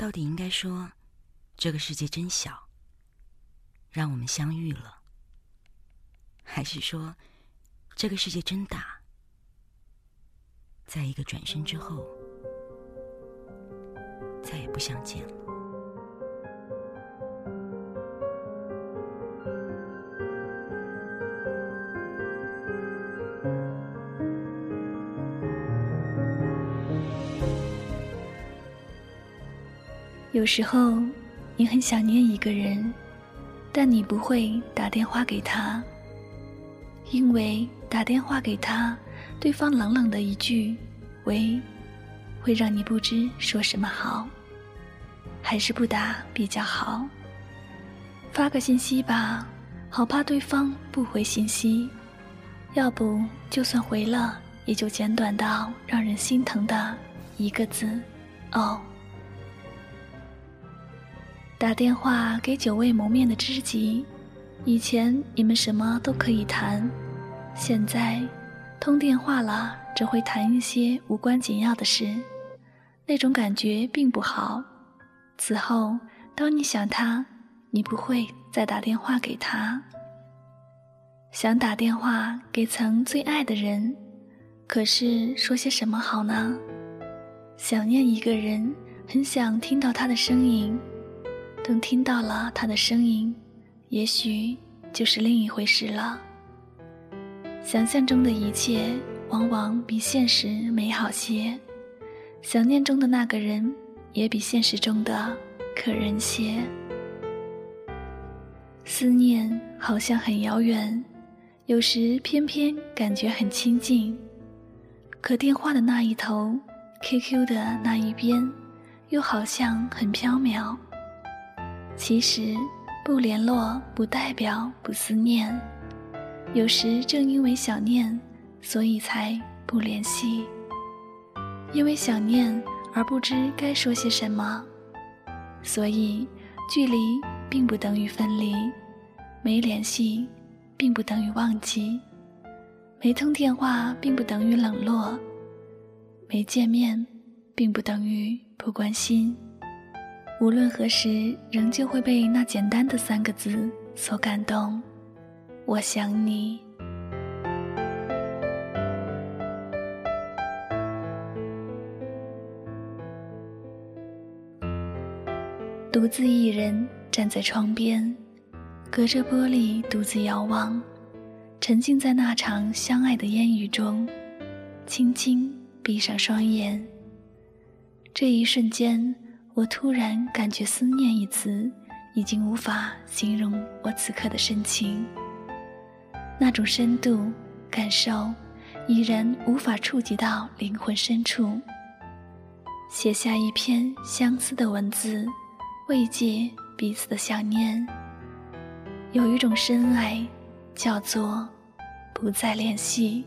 到底应该说，这个世界真小，让我们相遇了，还是说，这个世界真大，在一个转身之后，再也不相见了？有时候，你很想念一个人，但你不会打电话给他，因为打电话给他，对方冷冷的一句“喂”，会让你不知说什么好。还是不打比较好。发个信息吧，好怕对方不回信息；要不就算回了，也就简短到让人心疼的一个字“哦”。打电话给久未谋面的知己，以前你们什么都可以谈，现在通电话了只会谈一些无关紧要的事，那种感觉并不好。此后，当你想他，你不会再打电话给他。想打电话给曾最爱的人，可是说些什么好呢？想念一个人，很想听到他的声音。等听到了他的声音，也许就是另一回事了。想象中的一切往往比现实美好些，想念中的那个人也比现实中的可人些。思念好像很遥远，有时偏偏感觉很亲近。可电话的那一头，QQ 的那一边，又好像很飘渺。其实，不联络不代表不思念，有时正因为想念，所以才不联系。因为想念而不知该说些什么，所以距离并不等于分离，没联系并不等于忘记，没通电话并不等于冷落，没见面并不等于不关心。无论何时，仍旧会被那简单的三个字所感动。我想你。独自一人站在窗边，隔着玻璃独自遥望，沉浸在那场相爱的烟雨中，轻轻闭上双眼。这一瞬间。我突然感觉“思念”一词已经无法形容我此刻的深情，那种深度感受已然无法触及到灵魂深处。写下一篇相思的文字，慰藉彼此的想念。有一种深爱，叫做不再联系。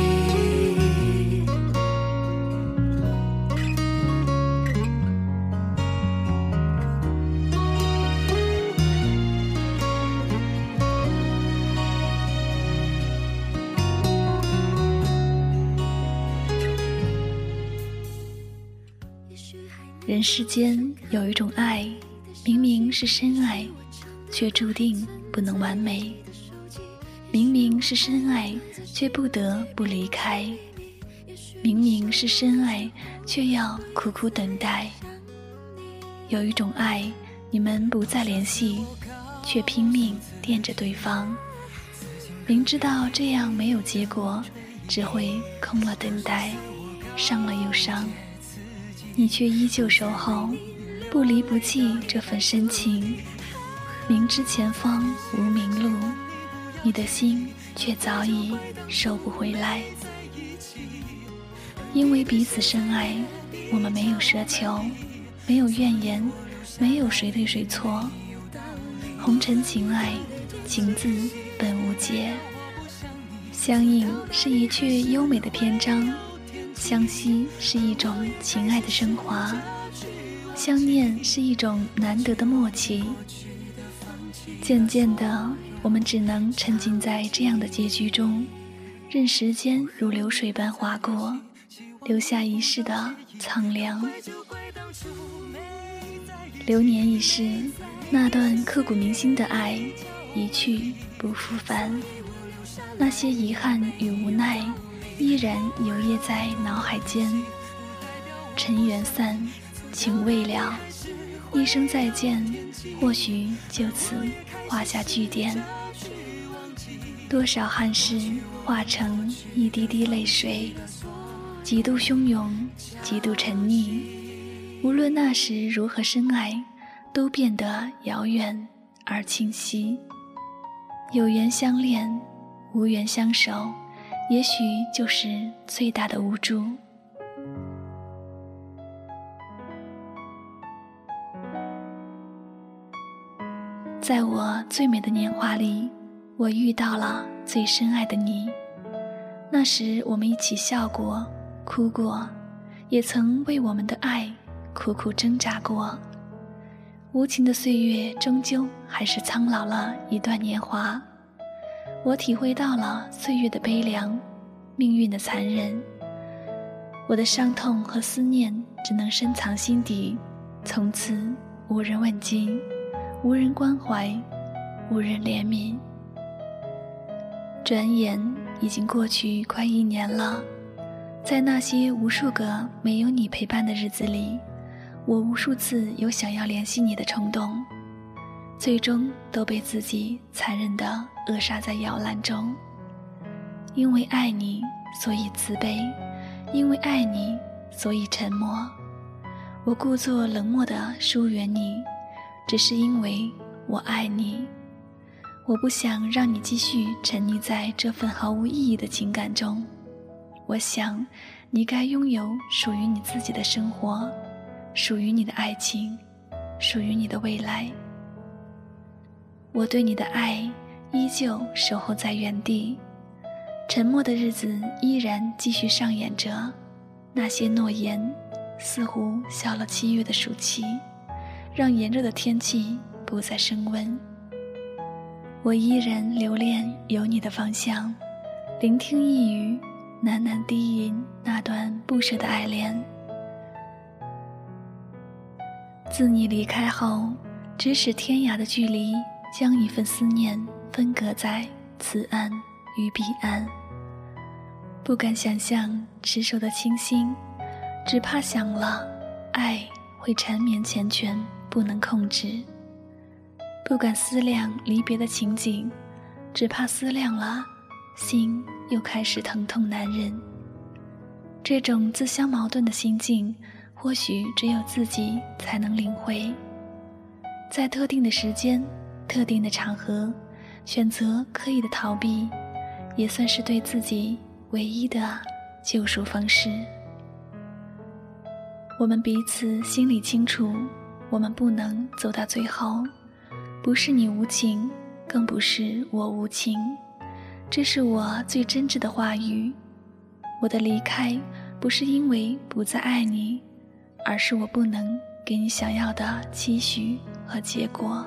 人世间有一种爱，明明是深爱，却注定不能完美；明明是深爱，却不得不离开；明明是深爱，却要苦苦等待。有一种爱，你们不再联系，却拼命惦着对方，明知道这样没有结果，只会空了等待，伤了又伤。你却依旧守候，不离不弃这份深情。明知前方无明路，你的心却早已收不回来。因为彼此深爱，我们没有奢求，没有怨言，没有谁对谁错。红尘情爱，情字本无解。相映是一阙优美的篇章。相惜是一种情爱的升华，相念是一种难得的默契。渐渐的，我们只能沉浸在这样的结局中，任时间如流水般划过，留下一世的苍凉。流年已逝，那段刻骨铭心的爱一去不复返，那些遗憾与无奈。依然游曳在脑海间，尘缘散，情未了，一声再见，或许就此画下句点。多少憾事化成一滴滴泪水，几度汹涌，几度沉溺。无论那时如何深爱，都变得遥远而清晰。有缘相恋，无缘相守。也许就是最大的无助。在我最美的年华里，我遇到了最深爱的你。那时我们一起笑过、哭过，也曾为我们的爱苦苦挣扎过。无情的岁月，终究还是苍老了一段年华。我体会到了岁月的悲凉，命运的残忍。我的伤痛和思念只能深藏心底，从此无人问津，无人关怀，无人怜悯。转眼已经过去快一年了，在那些无数个没有你陪伴的日子里，我无数次有想要联系你的冲动。最终都被自己残忍地扼杀在摇篮中。因为爱你，所以自卑；因为爱你，所以沉默。我故作冷漠地疏远你，只是因为我爱你。我不想让你继续沉溺在这份毫无意义的情感中。我想，你该拥有属于你自己的生活，属于你的爱情，属于你的未来。我对你的爱依旧守候在原地，沉默的日子依然继续上演着，那些诺言似乎消了七月的暑气，让炎热的天气不再升温。我依然留恋有你的方向，聆听一隅喃喃低吟那段不舍的爱恋。自你离开后，咫尺天涯的距离。将一份思念分隔在此岸与彼岸，不敢想象持手的清新，只怕想了，爱会缠绵缱绻，不能控制。不敢思量离别的情景，只怕思量了，心又开始疼痛难忍。这种自相矛盾的心境，或许只有自己才能领会，在特定的时间。特定的场合，选择刻意的逃避，也算是对自己唯一的救赎方式。我们彼此心里清楚，我们不能走到最后。不是你无情，更不是我无情，这是我最真挚的话语。我的离开，不是因为不再爱你，而是我不能给你想要的期许和结果。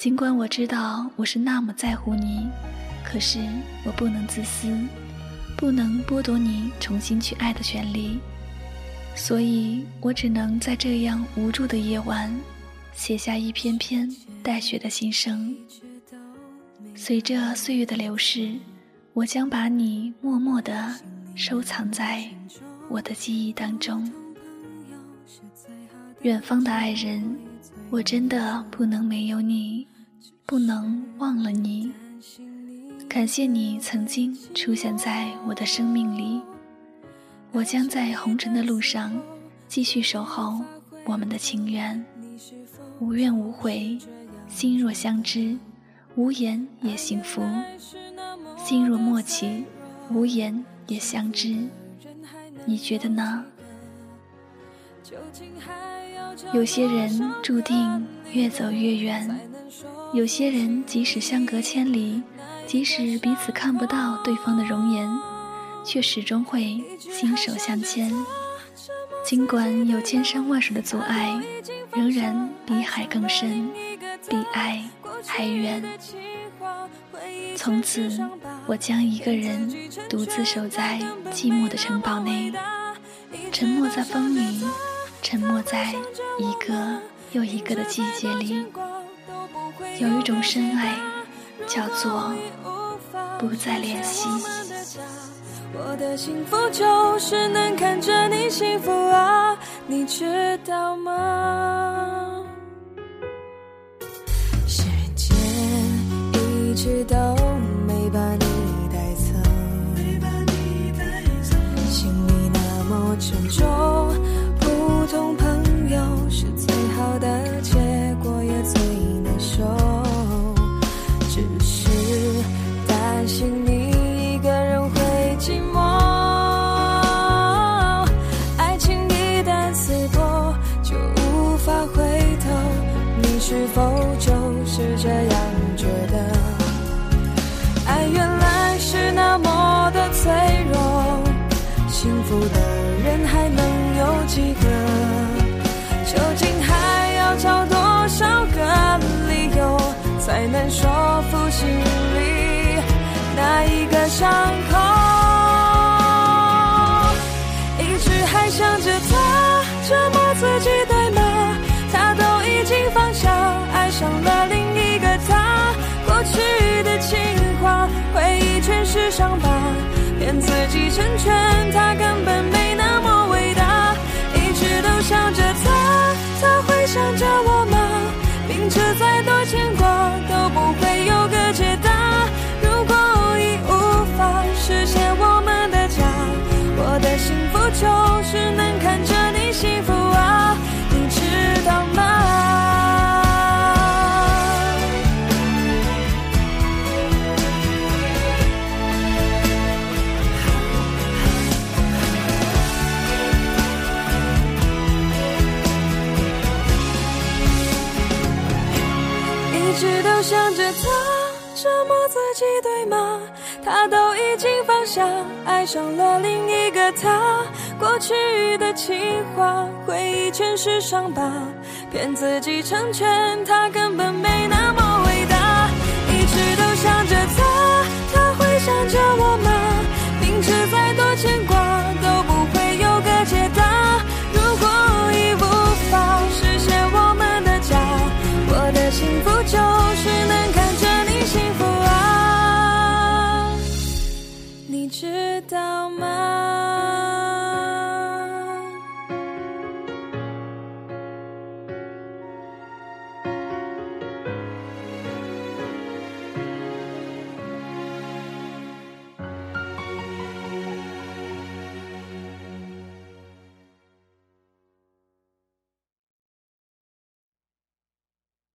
尽管我知道我是那么在乎你，可是我不能自私，不能剥夺你重新去爱的权利，所以我只能在这样无助的夜晚，写下一篇篇带血的心声。随着岁月的流逝，我将把你默默地收藏在我的记忆当中。远方的爱人，我真的不能没有你。不能忘了你，感谢你曾经出现在我的生命里。我将在红尘的路上继续守候我们的情缘，无怨无悔，心若相知，无言也幸福；心若默契，无言也相知。你觉得呢？有些人注定越走越远。有些人即使相隔千里，即使彼此看不到对方的容颜，却始终会心手相牵。尽管有千山万水的阻碍，仍然比海更深，比爱还远。从此，我将一个人独自守在寂寞的城堡内，沉默在风里，沉默在一个又一个的季节里。有一种深爱，叫做不再联系。我的幸福就是能看着你幸福啊，你知道吗？时间一直都没把你带走，心里那么沉重，我自己，对吗？他都已经放下，爱上了另一个他。过去的情话，回忆全是伤疤，骗自己成全他，根本没那么。